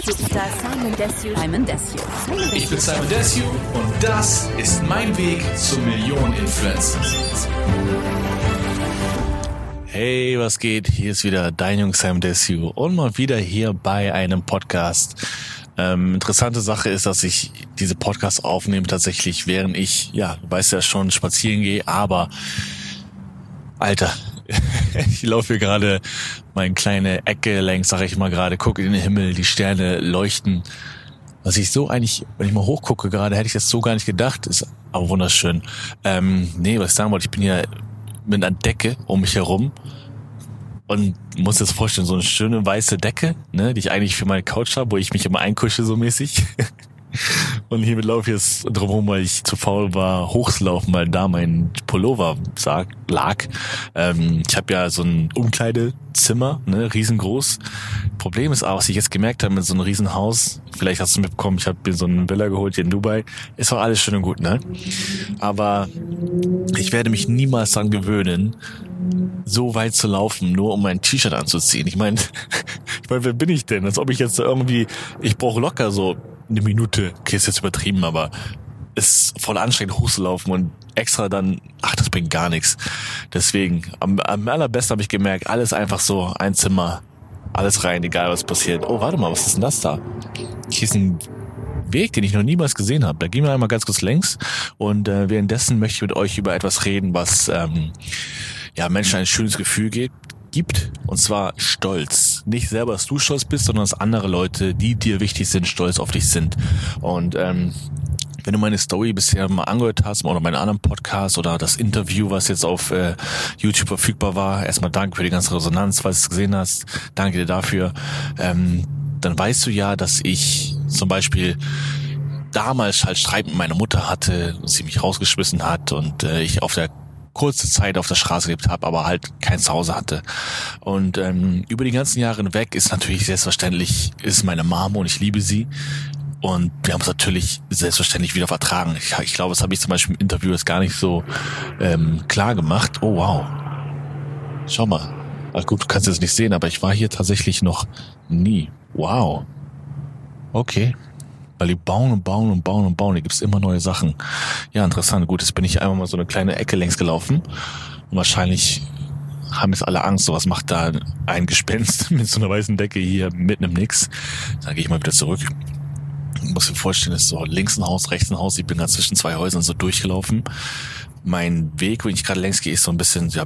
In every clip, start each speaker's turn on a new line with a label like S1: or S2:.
S1: Simon Desue.
S2: Simon Desue. Simon
S3: Ich bin Simon Desue und das ist mein Weg zum Millionen-Influencer.
S4: Hey, was geht? Hier ist wieder dein Jung Simon Desue und mal wieder hier bei einem Podcast. Ähm, interessante Sache ist, dass ich diese Podcasts aufnehme tatsächlich, während ich, ja, du weißt ja schon, spazieren gehe, aber Alter, ich laufe hier gerade meine kleine Ecke längs, sag ich mal gerade, gucke in den Himmel, die Sterne leuchten. Was ich so eigentlich, wenn ich mal hochgucke gerade, hätte ich das so gar nicht gedacht, ist aber wunderschön. Ähm, nee, was ich sagen wollte, ich bin hier mit einer Decke um mich herum und muss das vorstellen, so eine schöne weiße Decke, ne, die ich eigentlich für meine Couch habe, wo ich mich immer einkusche so mäßig. Und hiermit laufe ich jetzt drumherum, weil ich zu faul war, hochzulaufen, weil da mein Pullover lag. Ähm, ich habe ja so ein Umkleidezimmer, ne, riesengroß. Problem ist auch, was ich jetzt gemerkt habe mit so einem Riesenhaus, vielleicht hast du mitbekommen, ich habe mir so eine Villa geholt hier in Dubai, ist auch alles schön und gut, ne? Aber ich werde mich niemals daran gewöhnen, so weit zu laufen, nur um mein T-Shirt anzuziehen. Ich meine, ich meine, wer bin ich denn? Als ob ich jetzt irgendwie, ich brauche locker so eine Minute, okay, ist jetzt übertrieben, aber ist voll anstrengend hochzulaufen und extra dann, ach, das bringt gar nichts. Deswegen, am, am allerbesten habe ich gemerkt, alles einfach so, ein Zimmer, alles rein, egal was passiert. Oh, warte mal, was ist denn das da? Hier ist ein Weg, den ich noch niemals gesehen habe. Da gehen wir einmal ganz kurz längs und äh, währenddessen möchte ich mit euch über etwas reden, was ähm, ja Menschen ein schönes Gefühl gibt, gibt, und zwar Stolz. Nicht selber, dass du stolz bist, sondern dass andere Leute, die dir wichtig sind, stolz auf dich sind. Und ähm, wenn du meine Story bisher mal angehört hast oder meinen anderen Podcast oder das Interview, was jetzt auf äh, YouTube verfügbar war, erstmal danke für die ganze Resonanz, falls du es gesehen hast. Danke dir dafür. Ähm, dann weißt du ja, dass ich zum Beispiel damals halt Streit mit meiner Mutter hatte, sie mich rausgeschmissen hat und äh, ich auf der kurze Zeit auf der Straße gelebt habe, aber halt kein Zuhause hatte. Und ähm, über die ganzen Jahre hinweg ist natürlich selbstverständlich, ist meine Mama und ich liebe sie. Und wir haben es natürlich selbstverständlich wieder vertragen. Ich, ich glaube, das habe ich zum Beispiel im Interview jetzt gar nicht so ähm, klar gemacht. Oh wow. Schau mal. Also gut, du kannst es nicht sehen, aber ich war hier tatsächlich noch nie. Wow. Okay. Weil die bauen und bauen und bauen und bauen. Hier gibt's immer neue Sachen. Ja, interessant. Gut, jetzt bin ich einmal mal so eine kleine Ecke längs gelaufen. Und wahrscheinlich haben jetzt alle Angst, so was macht da ein Gespenst mit so einer weißen Decke hier mitten im Nix. Dann gehe ich mal wieder zurück. Ich muss mir vorstellen, ist so links ein Haus, rechts ein Haus. Ich bin da zwischen zwei Häusern so durchgelaufen. Mein Weg, wo ich gerade längs gehe, ist so ein bisschen ja,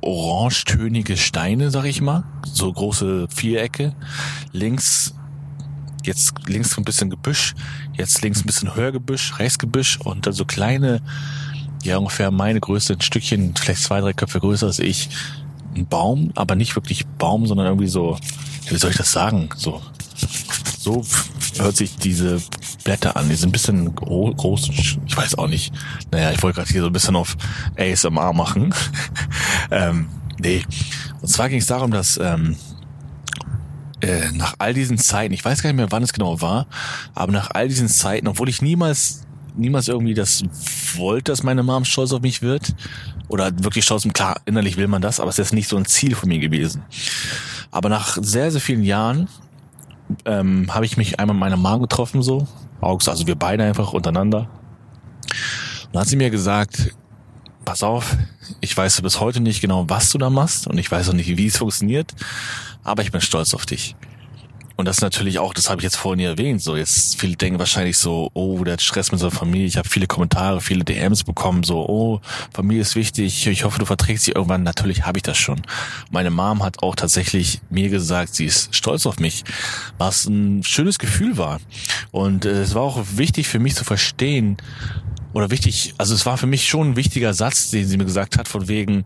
S4: orangetönige Steine, sag ich mal. So große Vierecke. Links jetzt links ein bisschen Gebüsch, jetzt links ein bisschen Hörgebüsch, Rechtsgebüsch und dann so kleine, ja ungefähr meine Größe, ein Stückchen, vielleicht zwei, drei Köpfe größer als ich, ein Baum, aber nicht wirklich Baum, sondern irgendwie so, wie soll ich das sagen, so, so hört sich diese Blätter an, die sind ein bisschen groß, ich weiß auch nicht, naja, ich wollte gerade hier so ein bisschen auf ASMR machen, ähm, nee, und zwar ging es darum, dass, ähm, äh, nach all diesen Zeiten, ich weiß gar nicht mehr, wann es genau war, aber nach all diesen Zeiten, obwohl ich niemals, niemals irgendwie das wollte, dass meine Mom stolz auf mich wird, oder wirklich stolz, klar, innerlich will man das, aber es ist nicht so ein Ziel von mir gewesen. Aber nach sehr, sehr vielen Jahren ähm, habe ich mich einmal mit meiner Mom getroffen, so, also wir beide einfach untereinander. Und dann hat sie mir gesagt, pass auf, ich weiß bis heute nicht genau, was du da machst und ich weiß auch nicht, wie es funktioniert, aber ich bin stolz auf dich. Und das natürlich auch, das habe ich jetzt vorhin erwähnt, so jetzt viele denken wahrscheinlich so, oh, der hat Stress mit seiner Familie. Ich habe viele Kommentare, viele DMs bekommen, so, oh, Familie ist wichtig, ich hoffe, du verträgst sie irgendwann. Natürlich habe ich das schon. Meine Mom hat auch tatsächlich mir gesagt, sie ist stolz auf mich, was ein schönes Gefühl war. Und äh, es war auch wichtig für mich zu verstehen, oder wichtig, also es war für mich schon ein wichtiger Satz, den sie mir gesagt hat, von wegen,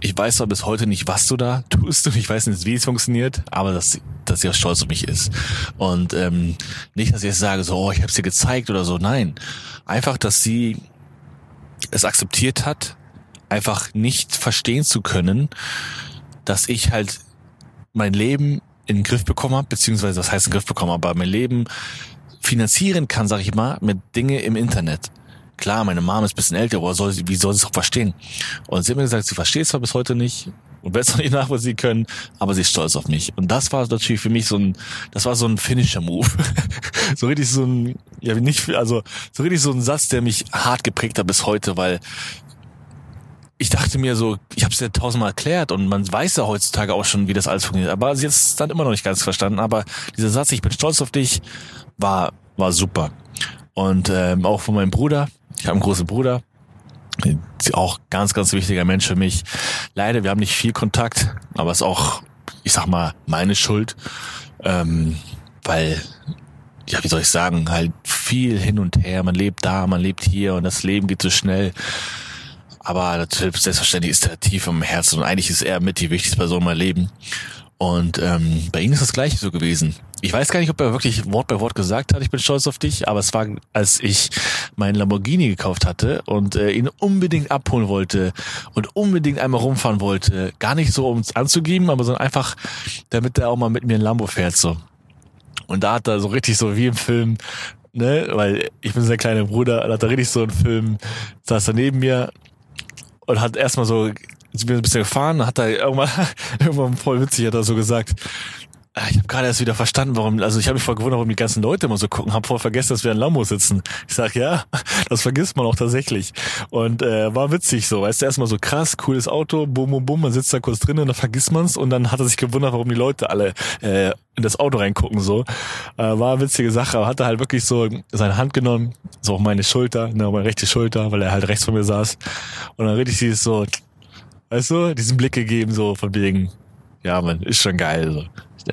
S4: ich weiß zwar bis heute nicht, was du da tust und ich weiß nicht, wie es funktioniert, aber dass, dass sie auch stolz auf mich ist. Und ähm, nicht, dass ich jetzt sage, so, oh, ich habe dir gezeigt oder so. Nein, einfach, dass sie es akzeptiert hat, einfach nicht verstehen zu können, dass ich halt mein Leben in den Griff bekommen habe, beziehungsweise was heißt in den Griff bekommen, aber mein Leben finanzieren kann, sag ich mal, mit Dinge im Internet. Klar, meine Mom ist bisschen älter, aber soll sie, wie soll sie es auch verstehen? Und sie hat mir gesagt, sie versteht es zwar bis heute nicht, und werde es noch nicht nachvollziehen können, aber sie ist stolz auf mich. Und das war natürlich für mich so ein, das war so ein Finisher-Move. so richtig so ein, ja nicht, also so richtig so ein Satz, der mich hart geprägt hat bis heute, weil ich dachte mir so, ich habe es ja tausendmal erklärt und man weiß ja heutzutage auch schon, wie das alles funktioniert. Aber sie hat es dann immer noch nicht ganz verstanden. Aber dieser Satz, ich bin stolz auf dich, war war super. Und ähm, auch von meinem Bruder, ich habe einen großen Bruder, auch ganz, ganz wichtiger Mensch für mich. Leider, wir haben nicht viel Kontakt, aber es ist auch, ich sag mal, meine Schuld, ähm, weil, ja, wie soll ich sagen, halt viel hin und her. Man lebt da, man lebt hier und das Leben geht so schnell. Aber natürlich, selbstverständlich ist er tief im Herzen und eigentlich ist er mit die wichtigste Person in meinem Leben. Und ähm, bei ihm ist das gleiche so gewesen. Ich weiß gar nicht, ob er wirklich Wort bei Wort gesagt hat, ich bin stolz auf dich, aber es war, als ich meinen Lamborghini gekauft hatte und äh, ihn unbedingt abholen wollte und unbedingt einmal rumfahren wollte. Gar nicht so, um es anzugeben, aber sondern einfach, damit er auch mal mit mir ein Lambo fährt. so. Und da hat er so richtig so wie im Film, ne, weil ich bin sein kleiner Bruder, da hat er richtig so einen Film, saß er neben mir und hat erstmal so sind wir ein bisschen gefahren, hat er irgendwann, irgendwann voll witzig, hat er so gesagt, ich habe gerade erst wieder verstanden, warum, also ich habe mich voll gewundert, warum die ganzen Leute immer so gucken, habe voll vergessen, dass wir in Lambo sitzen. Ich sag ja, das vergisst man auch tatsächlich. Und äh, war witzig so, weißt du, erstmal so krass, cooles Auto, bum, bum, bum, man sitzt da kurz drin und dann vergisst man's und dann hat er sich gewundert, warum die Leute alle äh, in das Auto reingucken so. Äh, war witzige Sache, aber hat er halt wirklich so seine Hand genommen, so auf meine Schulter, ne, auf meine rechte Schulter, weil er halt rechts von mir saß. Und dann richtig dieses so, weißt du, diesen Blick gegeben, so von wegen, ja, man, ist schon geil. So.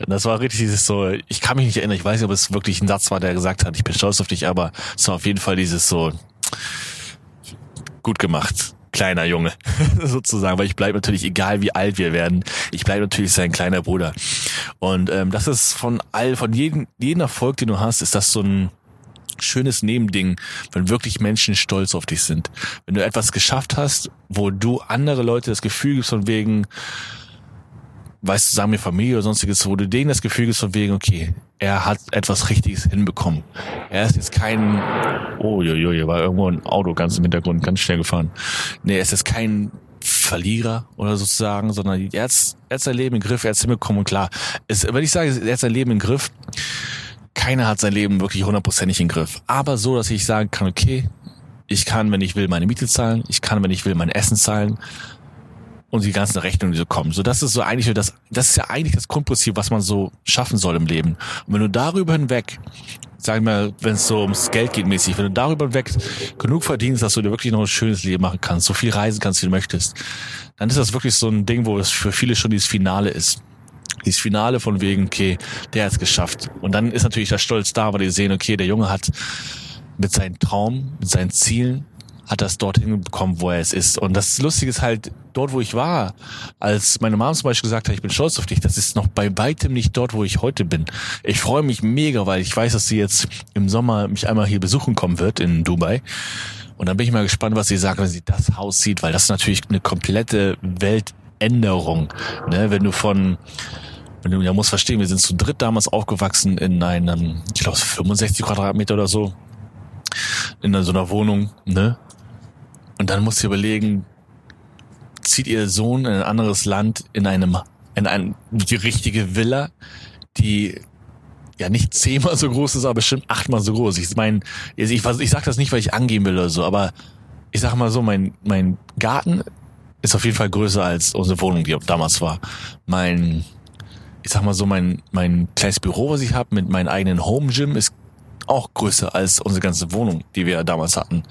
S4: Das war richtig dieses so, ich kann mich nicht erinnern, ich weiß nicht, ob es wirklich ein Satz war, der gesagt hat, ich bin stolz auf dich, aber es war auf jeden Fall dieses so, gut gemacht, kleiner Junge, sozusagen, weil ich bleibe natürlich, egal wie alt wir werden, ich bleibe natürlich sein kleiner Bruder. Und ähm, das ist von all, von jedem, jeden Erfolg, den du hast, ist das so ein, schönes Nebending, wenn wirklich Menschen stolz auf dich sind. Wenn du etwas geschafft hast, wo du andere Leute das Gefühl gibst von wegen, weißt du, sagen wir Familie oder sonstiges, wo du denen das Gefühl gibst von wegen, okay, er hat etwas Richtiges hinbekommen. Er ist jetzt kein, oh, jo, jo, jo, war irgendwo ein Auto ganz im Hintergrund, ganz schnell gefahren. Nee, er ist jetzt kein Verlierer oder sozusagen, sondern er hat, er hat sein Leben im Griff, er hat es hinbekommen und klar, es, wenn ich sage, er hat sein Leben im Griff, keiner hat sein Leben wirklich hundertprozentig im Griff. Aber so, dass ich sagen kann, okay, ich kann, wenn ich will, meine Miete zahlen, ich kann, wenn ich will, mein Essen zahlen und die ganzen Rechnungen, die so kommen. So, das ist so eigentlich das, das ist ja eigentlich das Grundprinzip, was man so schaffen soll im Leben. Und wenn du darüber hinweg, sagen wir, wenn es so ums Geld geht mäßig, wenn du darüber hinweg genug verdienst, dass du dir wirklich noch ein schönes Leben machen kannst, so viel reisen kannst, wie du möchtest, dann ist das wirklich so ein Ding, wo es für viele schon dieses Finale ist dieses Finale von wegen, okay, der hat es geschafft. Und dann ist natürlich der Stolz da, weil die sehen, okay, der Junge hat mit seinen Traum, mit seinen Zielen, hat das dorthin bekommen, wo er es ist. Und das Lustige ist halt, dort, wo ich war, als meine Mom zum Beispiel gesagt hat, ich bin stolz auf dich, das ist noch bei weitem nicht dort, wo ich heute bin. Ich freue mich mega, weil ich weiß, dass sie jetzt im Sommer mich einmal hier besuchen kommen wird in Dubai. Und dann bin ich mal gespannt, was sie sagt, wenn sie das Haus sieht, weil das ist natürlich eine komplette Weltänderung. Ne? Wenn du von wenn du ja musst verstehen, wir sind zu dritt damals aufgewachsen in einem, ich glaube 65 Quadratmeter oder so, in so einer Wohnung, ne? Und dann musst du überlegen, zieht ihr Sohn in ein anderes Land in einem, in ein, die richtige Villa, die ja nicht zehnmal so groß ist, aber bestimmt achtmal so groß. Ich meine, ich, ich, sag das nicht, weil ich angeben will oder so, aber ich sag mal so, mein, mein Garten ist auf jeden Fall größer als unsere Wohnung, die damals war. Mein ich sag mal so, mein, mein kleines Büro, was ich habe, mit meinem eigenen Home Gym, ist auch größer als unsere ganze Wohnung, die wir damals hatten.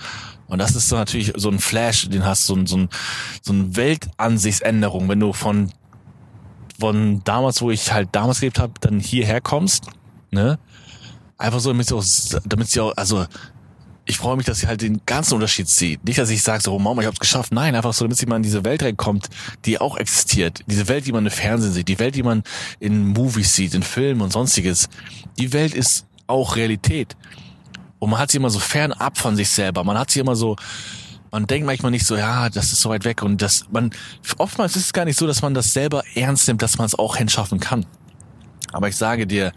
S4: Und das ist so natürlich so ein Flash, den hast so ein, so ein, so ein Weltansichtsänderung, wenn du von, von damals, wo ich halt damals gelebt habe, dann hierher kommst, ne? Einfach so, damit sie auch, damit sie auch, also ich freue mich, dass sie halt den ganzen Unterschied sieht. Nicht, dass ich sage, so, oh Mama, ich hab's geschafft. Nein, einfach so, damit sie mal in diese Welt reinkommt, die auch existiert. Diese Welt, die man im Fernsehen sieht, die Welt, die man in Movies sieht, in Filmen und sonstiges. Die Welt ist auch Realität. Und man hat sie immer so fernab von sich selber. Man hat sie immer so, man denkt manchmal nicht so, ja, das ist so weit weg und das, man, oftmals ist es gar nicht so, dass man das selber ernst nimmt, dass man es auch hinschaffen kann. Aber ich sage dir,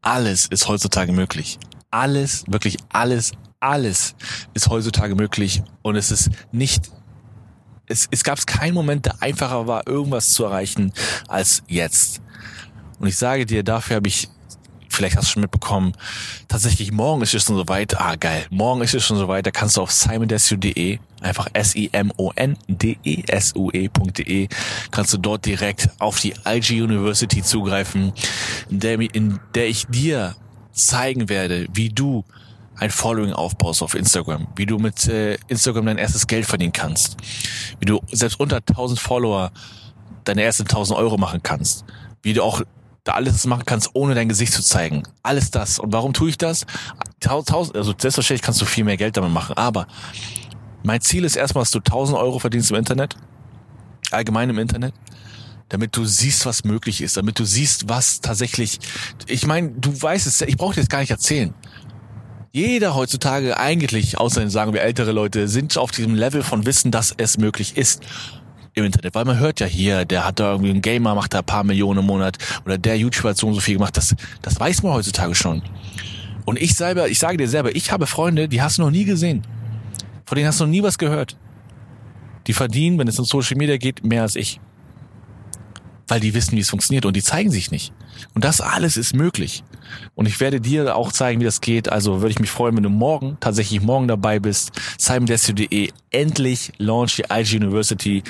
S4: alles ist heutzutage möglich. Alles, wirklich alles, alles ist heutzutage möglich und es ist nicht es, es gab keinen Moment, der einfacher war, irgendwas zu erreichen als jetzt. Und ich sage dir, dafür habe ich vielleicht hast du schon mitbekommen, tatsächlich morgen ist es schon soweit. Ah, geil. Morgen ist es schon soweit. Da kannst du auf simondesue.de, einfach S-I-M-O-N-D-E-S-U-E.de, kannst du dort direkt auf die IG University zugreifen, in der, in der ich dir zeigen werde, wie du ein Following aufbaust auf Instagram, wie du mit äh, Instagram dein erstes Geld verdienen kannst, wie du selbst unter 1000 Follower deine ersten 1000 Euro machen kannst, wie du auch da alles machen kannst, ohne dein Gesicht zu zeigen. Alles das. Und warum tue ich das? Tausend, also selbstverständlich kannst du viel mehr Geld damit machen, aber mein Ziel ist erstmal, dass du 1000 Euro verdienst im Internet, allgemein im Internet, damit du siehst, was möglich ist, damit du siehst, was tatsächlich, ich meine, du weißt es, ich brauche dir das gar nicht erzählen. Jeder heutzutage eigentlich, außer sagen wir ältere Leute, sind auf diesem Level von Wissen, dass es möglich ist im Internet, weil man hört ja hier, der hat da irgendwie einen Gamer, macht da ein paar Millionen im Monat oder der YouTuber hat so und so viel gemacht, das, das weiß man heutzutage schon. Und ich selber, ich sage dir selber, ich habe Freunde, die hast du noch nie gesehen. Von denen hast du noch nie was gehört. Die verdienen, wenn es um Social Media geht, mehr als ich. Weil die wissen, wie es funktioniert und die zeigen sich nicht. Und das alles ist möglich. Und ich werde dir auch zeigen, wie das geht. Also würde ich mich freuen, wenn du morgen, tatsächlich morgen dabei bist. simondestiny.de, endlich launch die IG University.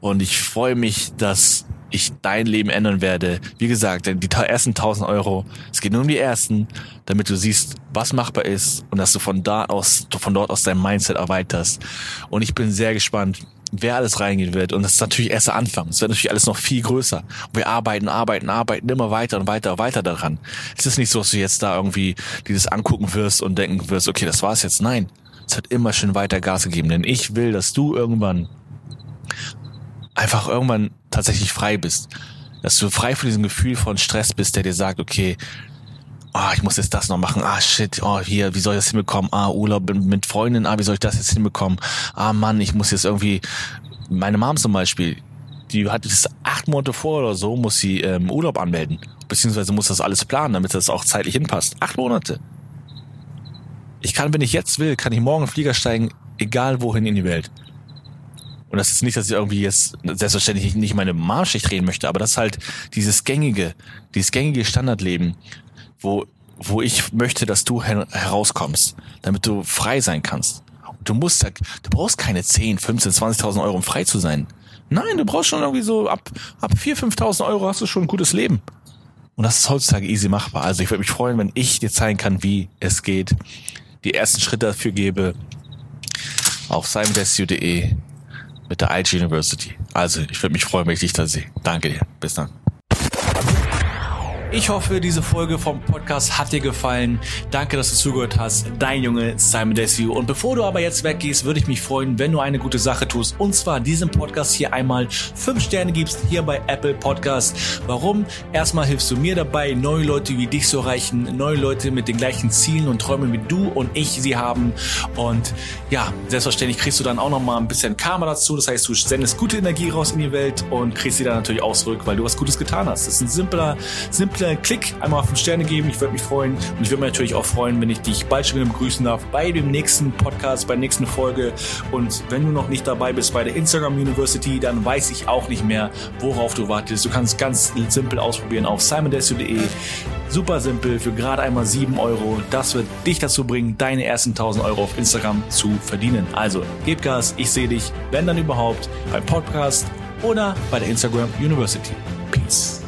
S4: Und ich freue mich, dass ich dein Leben ändern werde. Wie gesagt, die ersten 1000 Euro, es geht nur um die ersten, damit du siehst, was machbar ist und dass du von da aus, von dort aus dein Mindset erweiterst. Und ich bin sehr gespannt, wer alles reingehen wird. Und das ist natürlich erst der Anfang. Es wird natürlich alles noch viel größer. Und wir arbeiten, arbeiten, arbeiten immer weiter und weiter, weiter daran. Es ist nicht so, dass du jetzt da irgendwie dieses angucken wirst und denken wirst, okay, das war's jetzt. Nein. Es hat immer schön weiter Gas gegeben. Denn ich will, dass du irgendwann einfach irgendwann tatsächlich frei bist. Dass du frei von diesem Gefühl von Stress bist, der dir sagt, okay, ah, ich muss jetzt das noch machen, ah shit, oh hier, wie soll ich das hinbekommen? Ah, Urlaub mit Freunden, ah, wie soll ich das jetzt hinbekommen? Ah Mann, ich muss jetzt irgendwie, meine Mom zum Beispiel, die hat das acht Monate vor oder so, muss sie ähm, Urlaub anmelden. Beziehungsweise muss das alles planen, damit das auch zeitlich hinpasst. Acht Monate. Ich kann, wenn ich jetzt will, kann ich morgen Flieger steigen, egal wohin in die Welt. Und das ist nicht, dass ich irgendwie jetzt selbstverständlich nicht meine Marschschicht drehen möchte, aber das ist halt dieses gängige, dieses gängige Standardleben, wo, wo ich möchte, dass du her herauskommst, damit du frei sein kannst. Du musst, du brauchst keine 10, 15, 20.000 Euro, um frei zu sein. Nein, du brauchst schon irgendwie so ab, ab 4.000, 5.000 Euro hast du schon ein gutes Leben. Und das ist heutzutage easy machbar. Also ich würde mich freuen, wenn ich dir zeigen kann, wie es geht, die ersten Schritte dafür gebe auf simon.de mit der IG University. Also ich würde mich freuen, wenn ich dich da sehe. Danke dir. Bis dann. Ich hoffe, diese Folge vom Podcast hat dir gefallen. Danke, dass du zugehört hast. Dein Junge Simon Desue. Und bevor du aber jetzt weggehst, würde ich mich freuen, wenn du eine gute Sache tust. Und zwar diesem Podcast hier einmal fünf Sterne gibst hier bei Apple Podcast. Warum? Erstmal hilfst du mir dabei, neue Leute wie dich zu erreichen, neue Leute mit den gleichen Zielen und Träumen wie du und ich sie haben. Und ja, selbstverständlich kriegst du dann auch noch mal ein bisschen Karma dazu. Das heißt, du sendest gute Energie raus in die Welt und kriegst sie dann natürlich auch zurück, weil du was Gutes getan hast. Das ist ein simpler, simpler kleinen Klick, einmal auf fünf Sterne geben. Ich würde mich freuen. Und ich würde mich natürlich auch freuen, wenn ich dich bald schon wieder begrüßen darf bei dem nächsten Podcast, bei der nächsten Folge. Und wenn du noch nicht dabei bist bei der Instagram University, dann weiß ich auch nicht mehr, worauf du wartest. Du kannst ganz simpel ausprobieren auf simondesio.de. Super simpel, für gerade einmal sieben Euro. Das wird dich dazu bringen, deine ersten 1000 Euro auf Instagram zu verdienen. Also, gib Gas, ich sehe dich, wenn dann überhaupt, beim Podcast oder bei der Instagram University. Peace.